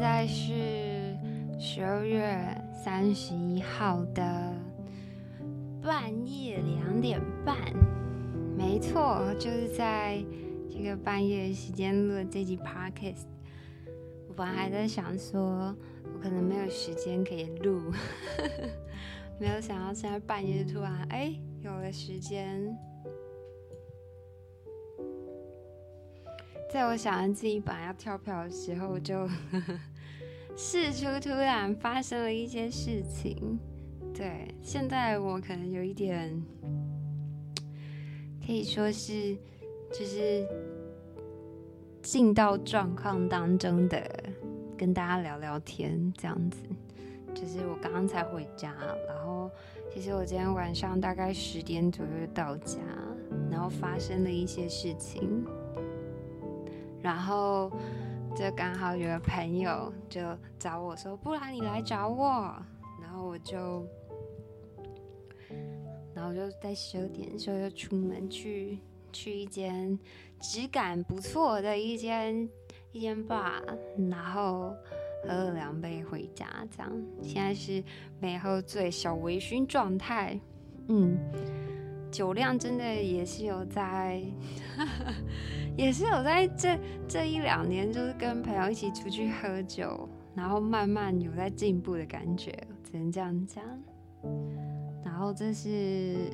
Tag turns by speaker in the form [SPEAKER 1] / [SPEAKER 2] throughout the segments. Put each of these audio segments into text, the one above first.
[SPEAKER 1] 现在是十二月三十一号的半夜两点半，没错，就是在这个半夜时间录的这集 podcast。我本来还在想说，我可能没有时间可以录，没有想到现在半夜突然哎有了时间。在我想着自己本来要跳票的时候，就呵呵事出突然发生了一些事情。对，现在我可能有一点，可以说是就是进到状况当中的，跟大家聊聊天这样子。就是我刚刚才回家，然后其实我今天晚上大概十点左右到家，然后发生了一些事情。然后就刚好有个朋友就找我说：“不然你来找我。”然后我就，然后我就在十二点的时候就出门去去一间质感不错的一间一间 bar，然后喝了两杯回家，这样现在是没喝醉，小微醺状态，嗯。酒量真的也是有在，也是有在这这一两年，就是跟朋友一起出去喝酒，然后慢慢有在进步的感觉，只能这样讲。然后这是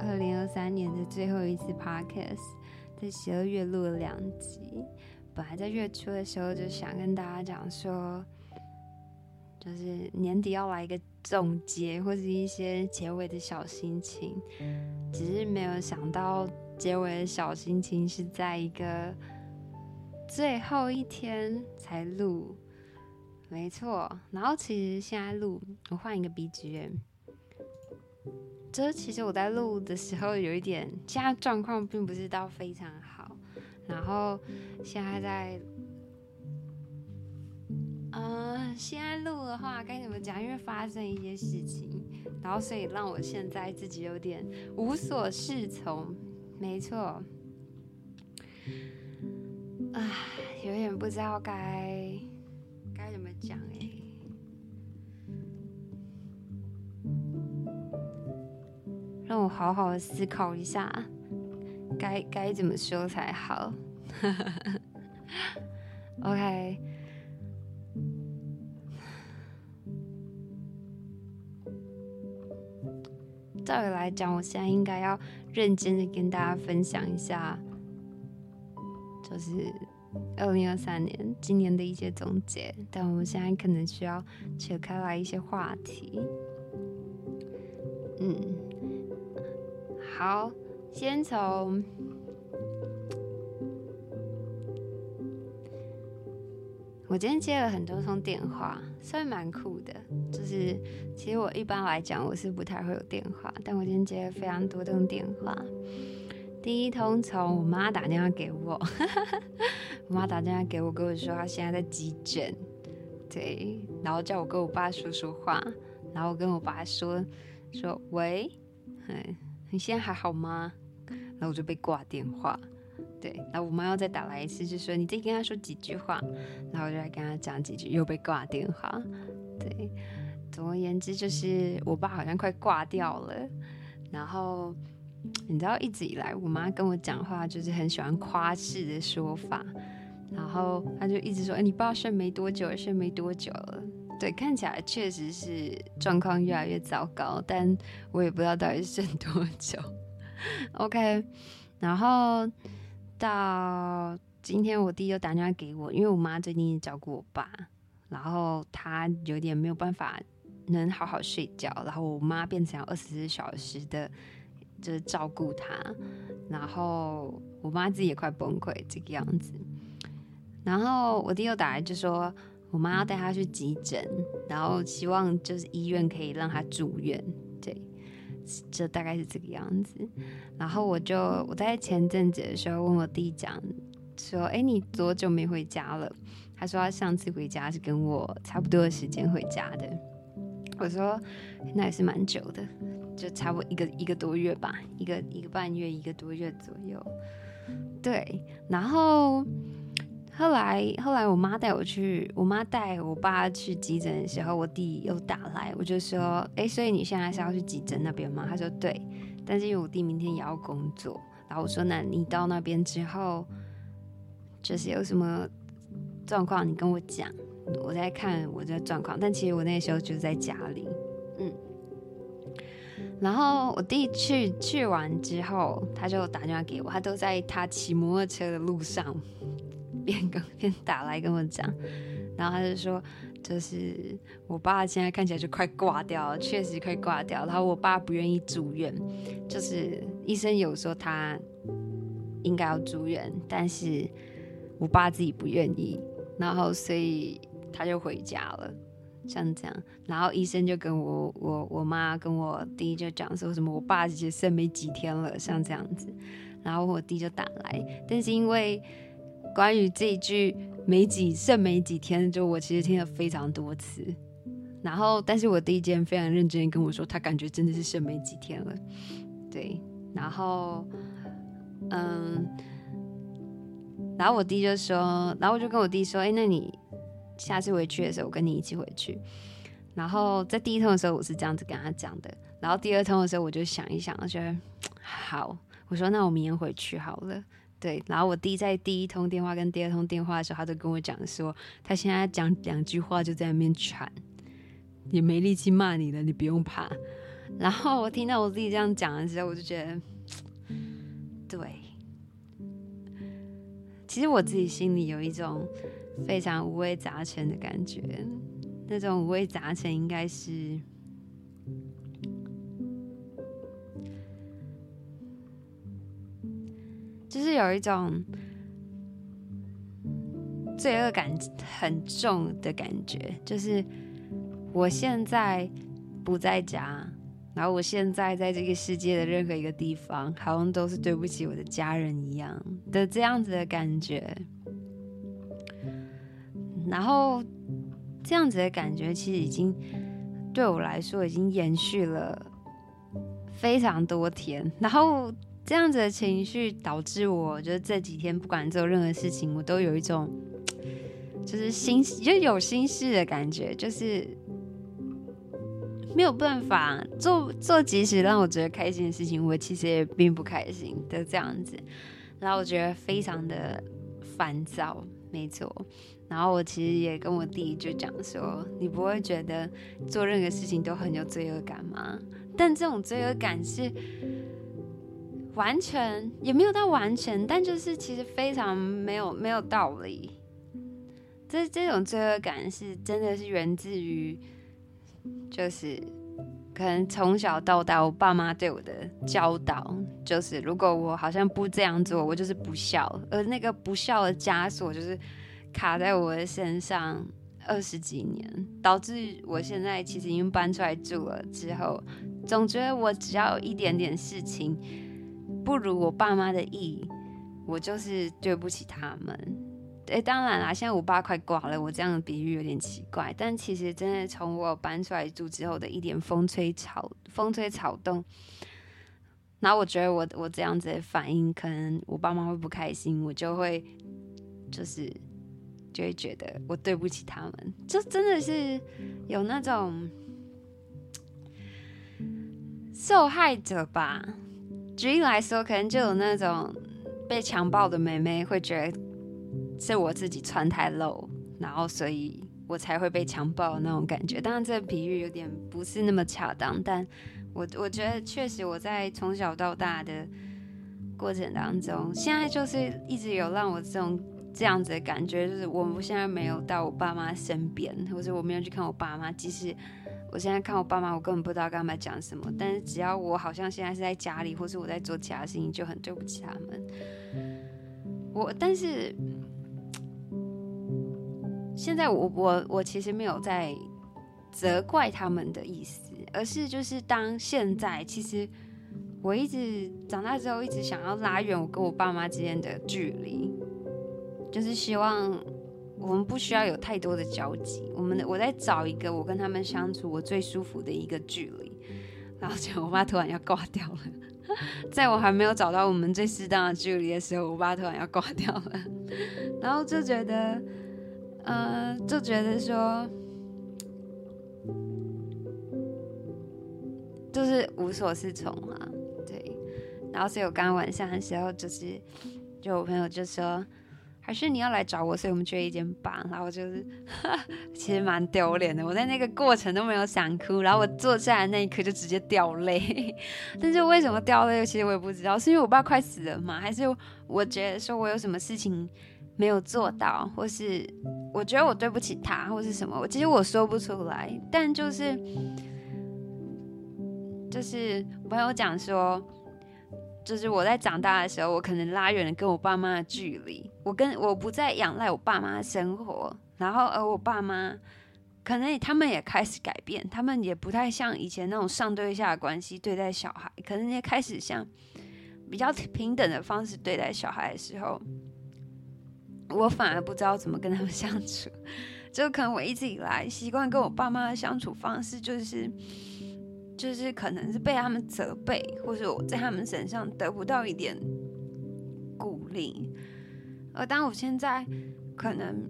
[SPEAKER 1] 二零二三年的最后一次 podcast，在十二月录了两集。本来在月初的时候就想跟大家讲说，就是年底要来一个。总结或是一些结尾的小心情，只是没有想到结尾的小心情是在一个最后一天才录，没错。然后其实现在录，我换一个 BGM，这其实我在录的时候有一点，现在状况并不是到非常好，然后现在在。嗯，现在录的话该怎么讲？因为发生一些事情，然后所以让我现在自己有点无所适从。没错，啊，有点不知道该该怎么讲哎，让我好好的思考一下，该该怎么说才好。OK。照理来讲，我现在应该要认真的跟大家分享一下，就是二零二三年今年的一些总结。但我们现在可能需要扯开来一些话题。嗯，好，先从。我今天接了很多通电话，算蛮酷的。就是其实我一般来讲我是不太会有电话，但我今天接了非常多通电话。第一通从我妈打电话给我，我妈打电话给我，跟我说她现在在急诊，对，然后叫我跟我爸说说话，然后我跟我爸说说喂，哎，你现在还好吗？然后我就被挂电话。对，那我妈要再打来一次，就说你再跟她说几句话，然后我就来跟她讲几句，又被挂电话。对，总而言之就是我爸好像快挂掉了。然后你知道一直以来我妈跟我讲话就是很喜欢夸饰的说法，然后她就一直说：“哎，你爸剩没多久，剩没多久了。”对，看起来确实是状况越来越糟糕，但我也不知道到底剩多久。OK，然后。到今天，我弟又打电话给我，因为我妈最近照顾我爸，然后他有点没有办法能好好睡觉，然后我妈变成二十四小时的，就是照顾他，然后我妈自己也快崩溃这个样子，然后我弟又打来就说，我妈要带他去急诊，然后希望就是医院可以让他住院，对。这大概是这个样子，然后我就我在前阵子的时候问我弟讲说：“哎，你多久没回家了？”他说他上次回家是跟我差不多的时间回家的。我说那也是蛮久的，就差不多一个一个多月吧，一个一个半月，一个多月左右。对，然后后来后来我妈带我去，我妈带我爸去急诊的时候，我弟又打来，我就说，哎，所以你现在是要去急诊那边吗？他说对，但是因为我弟明天也要工作，然后我说，那你到那边之后，就是有什么状况，你跟我讲，我在看我的状况。但其实我那个时候就是在家里，嗯。然后我弟去去完之后，他就打电话给我，他都在他骑摩托车的路上，边跟边打来跟我讲，然后他就说，就是我爸现在看起来就快挂掉了，确实快挂掉。然后我爸不愿意住院，就是医生有说他应该要住院，但是我爸自己不愿意，然后所以他就回家了。像这样，然后医生就跟我、我、我妈跟我弟就讲说什么，我爸其实剩没几天了，像这样子，然后我弟就打来，但是因为关于这一句没几剩没几天，就我其实听了非常多次，然后但是我弟今天非常认真的跟我说，他感觉真的是剩没几天了，对，然后嗯，然后我弟就说，然后我就跟我弟说，哎，那你。下次回去的时候，我跟你一起回去。然后在第一通的时候，我是这样子跟他讲的。然后第二通的时候，我就想一想，我觉得好，我说那我明天回去好了。对。然后我弟在第一通电话跟第二通电话的时候，他都跟我讲说，他现在讲两句话就在那边喘，也没力气骂你了，你不用怕。然后我听到我自己这样讲的时候，我就觉得，对。其实我自己心里有一种。非常五味杂陈的感觉，那种五味杂陈应该是，就是有一种罪恶感很重的感觉，就是我现在不在家，然后我现在在这个世界的任何一个地方，好像都是对不起我的家人一样的这样子的感觉。然后这样子的感觉，其实已经对我来说已经延续了非常多天。然后这样子的情绪导致我，就是这几天不管做任何事情，我都有一种就是心就有心事的感觉，就是没有办法做做即使让我觉得开心的事情，我其实也并不开心的这样子。然后我觉得非常的烦躁，没错。然后我其实也跟我弟就讲说，你不会觉得做任何事情都很有罪恶感吗？但这种罪恶感是完全也没有到完全，但就是其实非常没有没有道理。这这种罪恶感是真的是源自于，就是可能从小到大我爸妈对我的教导，就是如果我好像不这样做，我就是不孝，而那个不孝的枷锁就是。卡在我的身上二十几年，导致我现在其实已经搬出来住了之后，总觉得我只要有一点点事情不如我爸妈的意，我就是对不起他们。诶，当然啦，现在我爸快挂了，我这样的比喻有点奇怪，但其实真的从我搬出来住之后的一点风吹草风吹草动，那我觉得我我这样子的反应，可能我爸妈会不开心，我就会就是。就会觉得我对不起他们，就真的是有那种受害者吧。举例来说，可能就有那种被强暴的妹妹会觉得是我自己穿太露，然后所以我才会被强暴那种感觉。当然，这个比喻有点不是那么恰当，但我我觉得确实我在从小到大的过程当中，现在就是一直有让我这种。这样子的感觉就是，我现在没有到我爸妈身边，或者我没有去看我爸妈。即使我现在看我爸妈，我根本不知道跟他们讲什么。但是只要我好像现在是在家里，或是我在做其他事情，就很对不起他们。我但是现在我我我其实没有在责怪他们的意思，而是就是当现在其实我一直长大之后，一直想要拉远我跟我爸妈之间的距离。就是希望我们不需要有太多的交集。我们我在找一个我跟他们相处我最舒服的一个距离。然后结果我爸突然要挂掉了，在我还没有找到我们最适当的距离的时候，我爸突然要挂掉了，然后就觉得，呃，就觉得说，就是无所适从嘛，对。然后所以我刚刚晚上的时候，就是，就我朋友就说。还是你要来找我，所以我们去一间吧。然后就是，其实蛮丢脸的。我在那个过程都没有想哭，然后我坐下来那一刻就直接掉泪。但是为什么掉泪，其实我也不知道，是因为我爸快死了吗？还是我觉得说我有什么事情没有做到，或是我觉得我对不起他，或是什么？我其实我说不出来。但就是，就是我朋友讲说。就是我在长大的时候，我可能拉远了跟我爸妈的距离，我跟我不再仰赖我爸妈的生活，然后而我爸妈可能他们也开始改变，他们也不太像以前那种上对下的关系对待小孩，可能也开始像比较平等的方式对待小孩的时候，我反而不知道怎么跟他们 相处，就可能我一直以来习惯跟我爸妈的相处方式就是。就是可能是被他们责备，或者我在他们身上得不到一点鼓励，而当我现在可能，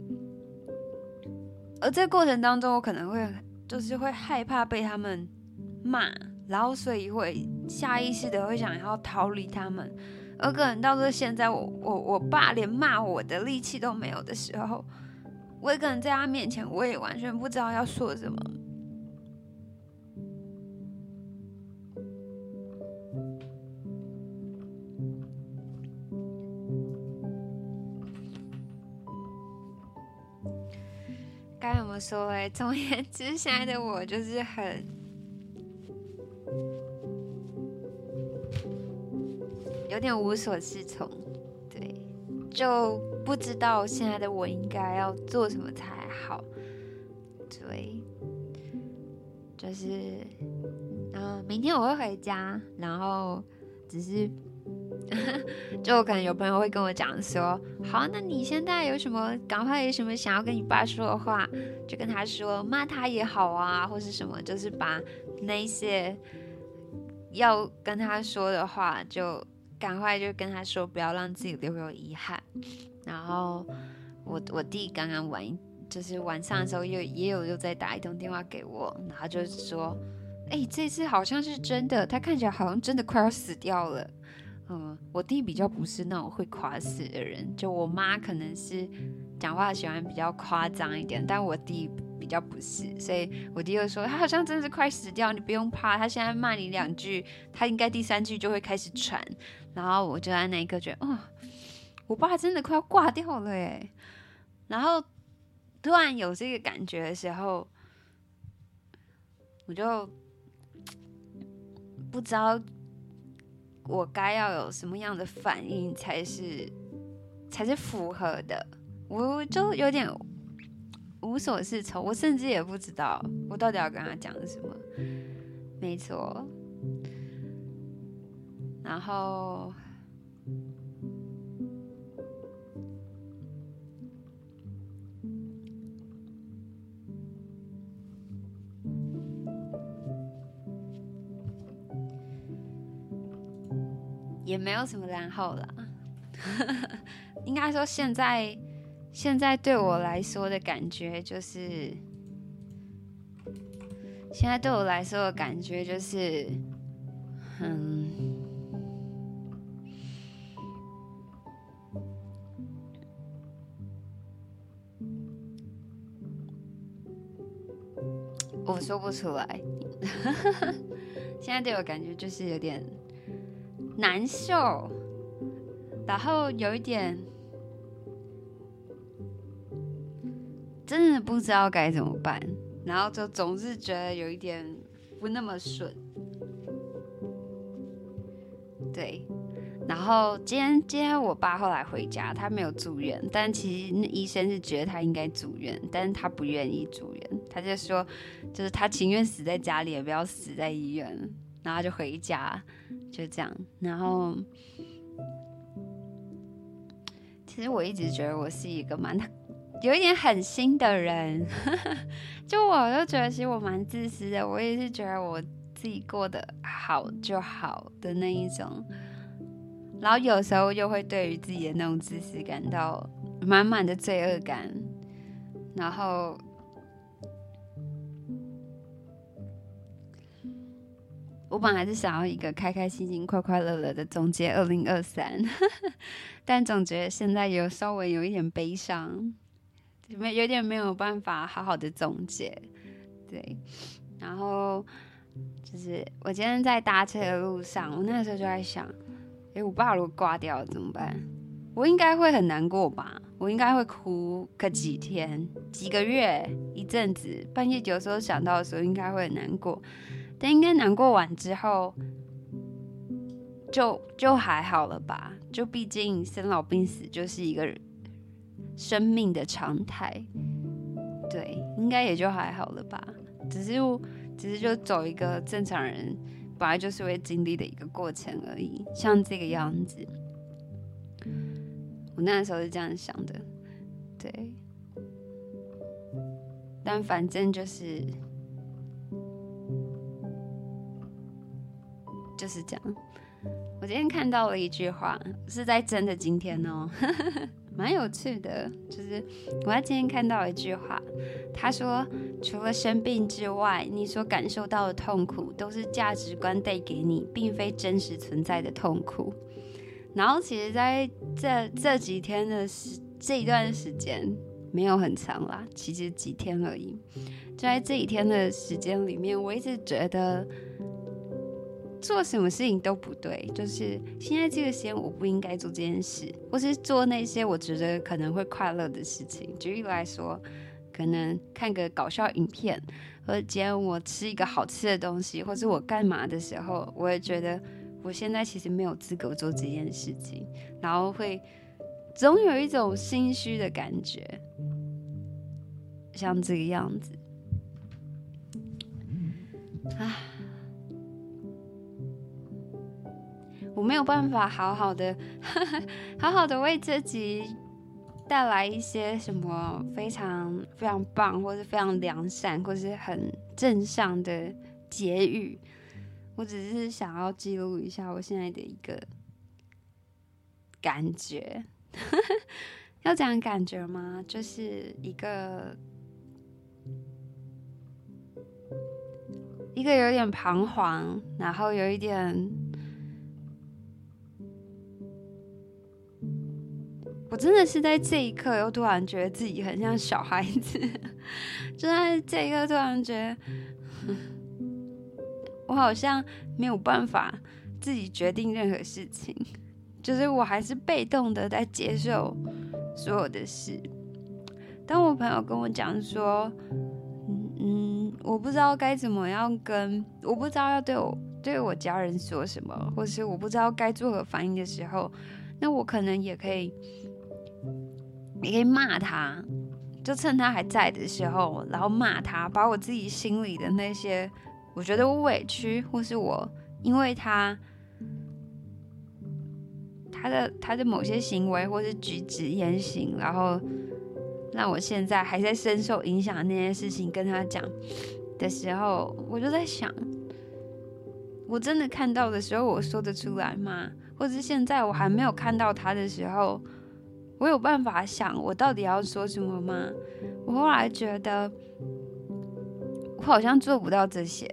[SPEAKER 1] 而这过程当中，我可能会就是会害怕被他们骂，然后所以会下意识的会想要逃离他们，而可能到了现在我，我我爸连骂我的力气都没有的时候，我也可能在他面前，我也完全不知道要说什么。该怎么说嘞？总而言之，现在的我就是很有点无所适从，对，就不知道现在的我应该要做什么才好，对，就是，嗯，明天我会回家，然后只是。就可能有朋友会跟我讲说，好，那你现在有什么，赶快有什么想要跟你爸说的话，就跟他说，骂他也好啊，或是什么，就是把那些要跟他说的话，就赶快就跟他说，不要让自己留有遗憾。然后我我弟刚刚晚，就是晚上的时候又也有又在打一通电话给我，然后就是说，哎，这次好像是真的，他看起来好像真的快要死掉了。嗯，我弟比较不是那种会夸死的人，就我妈可能是讲话喜欢比较夸张一点，但我弟比较不是，所以我弟就说他好像真的是快死掉，你不用怕，他现在骂你两句，他应该第三句就会开始喘，然后我就在那一刻觉得，哦，我爸真的快要挂掉了耶，然后突然有这个感觉的时候，我就 不知道。我该要有什么样的反应才是才是符合的？我就有点无所适从，我甚至也不知道我到底要跟他讲什么。没错，然后也没有什么然后了，应该说现在现在对我来说的感觉就是，现在对我来说的感觉就是，嗯，我说不出来，现在对我感觉就是有点。难受，然后有一点真的不知道该怎么办，然后就总是觉得有一点不那么顺。对，然后今天今天我爸后来回家，他没有住院，但其实那医生是觉得他应该住院，但是他不愿意住院，他就说，就是他情愿死在家里，也不要死在医院。然后就回家，就这样。然后，其实我一直觉得我是一个蛮有一点狠心的人，就我就觉得其实我蛮自私的。我也是觉得我自己过得好就好的那一种，然后有时候又会对于自己的那种自私感到满满的罪恶感，然后我本来是想要一个开开心心、快快乐乐的总结二零二三，但总觉得现在有稍微有一点悲伤，没有点没有办法好好的总结，对。然后就是我今天在搭车的路上，我那时候就在想，哎，我爸如果挂掉了怎么办？我应该会很难过吧？我应该会哭个几天、几个月、一阵子，半夜有时候想到的时候，应该会很难过。但应该难过完之后，就就还好了吧？就毕竟生老病死就是一个生命的常态，对，应该也就还好了吧？只是，只是就走一个正常人本来就是会经历的一个过程而已，像这个样子。我那时候是这样想的，对。但反正就是，就是这样。我今天看到了一句话，是在真的今天哦。蛮有趣的，就是我在今天看到一句话，他说：“除了生病之外，你所感受到的痛苦都是价值观带给你，并非真实存在的痛苦。”然后，其实在这这几天的时这一段时间没有很长啦，其实几天而已。就在这几天的时间里面，我一直觉得。做什么事情都不对，就是现在这个时间我不应该做这件事，或是做那些我觉得可能会快乐的事情。举例来说，可能看个搞笑影片，或者今天我吃一个好吃的东西，或是我干嘛的时候，我也觉得我现在其实没有资格做这件事情，然后会总有一种心虚的感觉，像这个样子，啊。我没有办法好好的，好好的为自己带来一些什么非常非常棒，或是非常良善，或是很正向的结语。我只是想要记录一下我现在的一个感觉，要讲感觉吗？就是一个一个有点彷徨，然后有一点。我真的是在这一刻，又突然觉得自己很像小孩子。就在这一刻，突然觉得，我好像没有办法自己决定任何事情，就是我还是被动的在接受所有的事。当我朋友跟我讲说，嗯嗯，我不知道该怎么样跟，我不知道要对我对我家人说什么，或是我不知道该作何反应的时候，那我可能也可以。你可以骂他，就趁他还在的时候，然后骂他，把我自己心里的那些，我觉得我委屈，或是我因为他他的他的某些行为或是举止言行，然后让我现在还在深受影响的那些事情跟他讲的时候，我就在想，我真的看到的时候，我说得出来吗？或者是现在我还没有看到他的时候？我有办法想我到底要说什么吗？我后来觉得我好像做不到这些。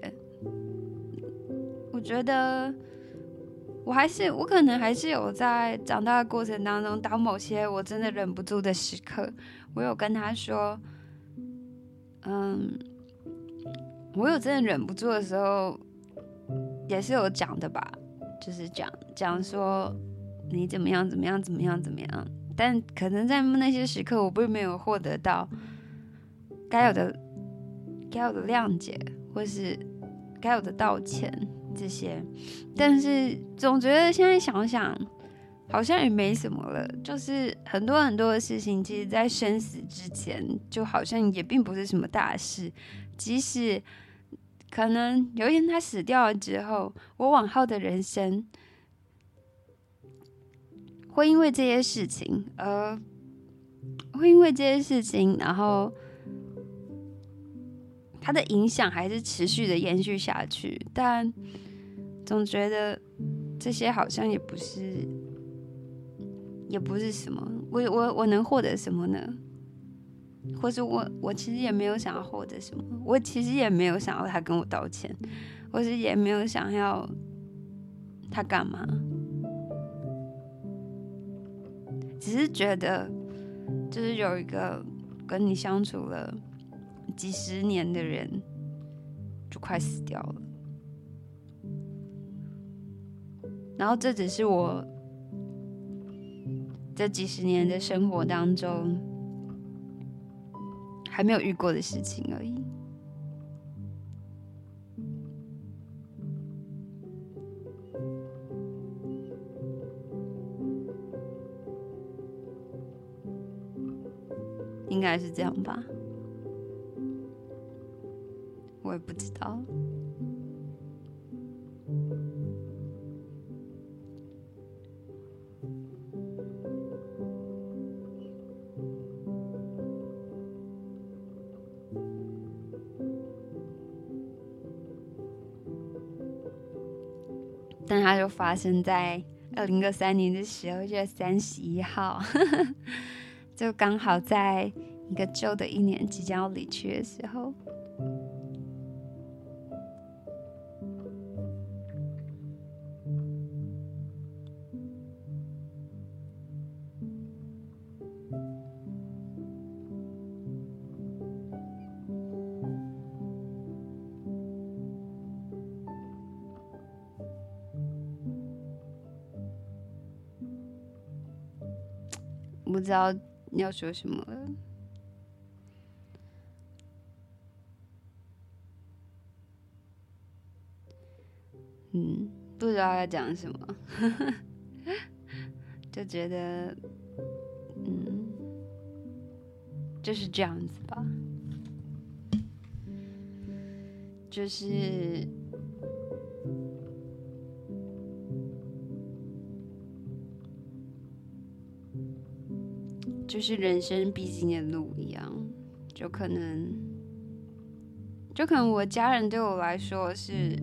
[SPEAKER 1] 我觉得我还是我可能还是有在长大的过程当中，当某些我真的忍不住的时刻，我有跟他说，嗯，我有真的忍不住的时候，也是有讲的吧，就是讲讲说你怎么样怎么样怎么样怎么样。但可能在那些时刻，我并没有获得到该有的、该有的谅解，或是该有的道歉这些。但是总觉得现在想想，好像也没什么了。就是很多很多的事情，其实，在生死之前，就好像也并不是什么大事。即使可能有一天他死掉了之后，我往后的人生。会因为这些事情，呃，会因为这些事情，然后它的影响还是持续的延续下去，但总觉得这些好像也不是，也不是什么。我我我能获得什么呢？或是我我其实也没有想要获得什么，我其实也没有想要他跟我道歉，或是也没有想要他干嘛，只是觉得就是有一个跟你相处了几十年的人就快死掉了，然后这只是我这几十年的生活当中。还没有遇过的事情而已，该是这样吧，我也不知道。但它就发生在二零二三年的十二月三十一号，就刚好在一个旧的一年即将要离去的时候。不知道要说什么，不知道要讲什么，就觉得，嗯，就是这样子吧，就是。就是人生必经的路一样，就可能，就可能我家人对我来说是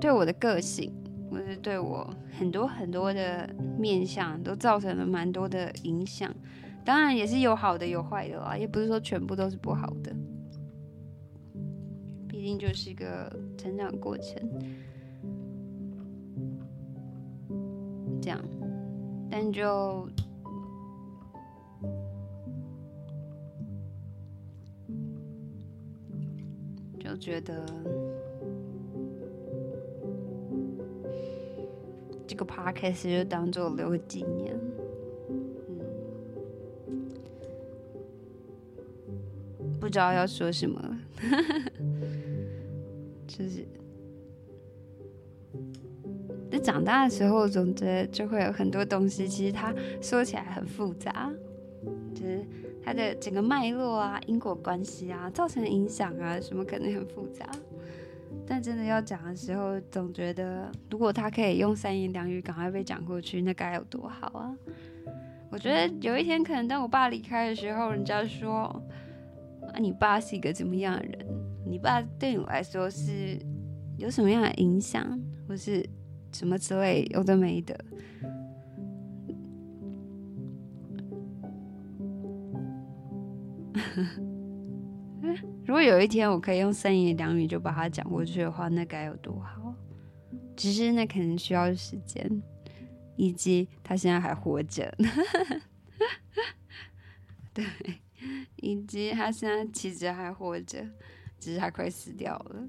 [SPEAKER 1] 对我的个性，或是对我很多很多的面相都造成了蛮多的影响。当然也是有好的有坏的啦，也不是说全部都是不好的。毕竟就是一个成长过程，这样，但就就。觉得这个 podcast 就当做留个纪念，嗯，不知道要说什么了，就是在长大的时候，总觉得就会有很多东西，其实它说起来很复杂，就是。它的整个脉络啊，因果关系啊，造成的影响啊，什么可能很复杂。但真的要讲的时候，总觉得如果他可以用三言两语赶快被讲过去，那该有多好啊！我觉得有一天可能当我爸离开的时候，人家说啊，你爸是一个怎么样的人？你爸对你来说是有什么样的影响，或是什么之类有的没的。如果有一天我可以用三言两语就把它讲过去的话，那该有多好！只是那可能需要时间，以及他现在还活着，对，以及他现在其实还活着，只是他快死掉了。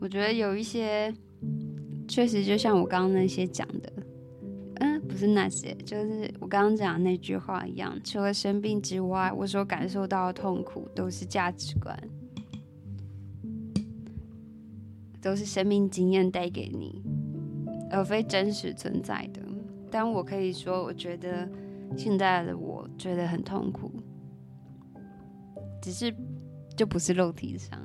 [SPEAKER 1] 我觉得有一些，确实就像我刚刚那些讲的，嗯，不是那些，就是我刚刚讲的那句话一样。除了生病之外，我所感受到的痛苦都是价值观，都是生命经验带给你，而非真实存在的。但我可以说，我觉得现在的我觉得很痛苦，只是就不是肉体上。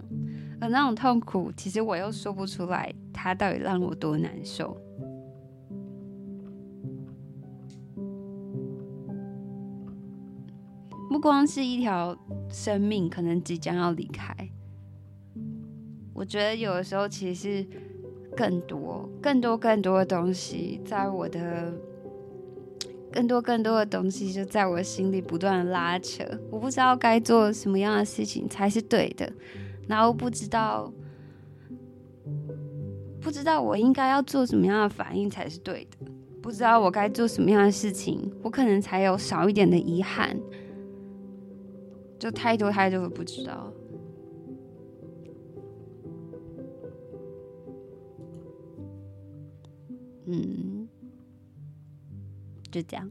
[SPEAKER 1] 而那种痛苦，其实我又说不出来，它到底让我多难受。不光是一条生命可能即将要离开，我觉得有的时候其实更多、更多、更多的东西，在我的更多、更多的东西就在我的心里不断拉扯，我不知道该做什么样的事情才是对的。然后不知道不知道我应该要做什么样的反应才是对的，不知道我该做什么样的事情，我可能才有少一点的遗憾，就太多太多的不知道，嗯。就这样。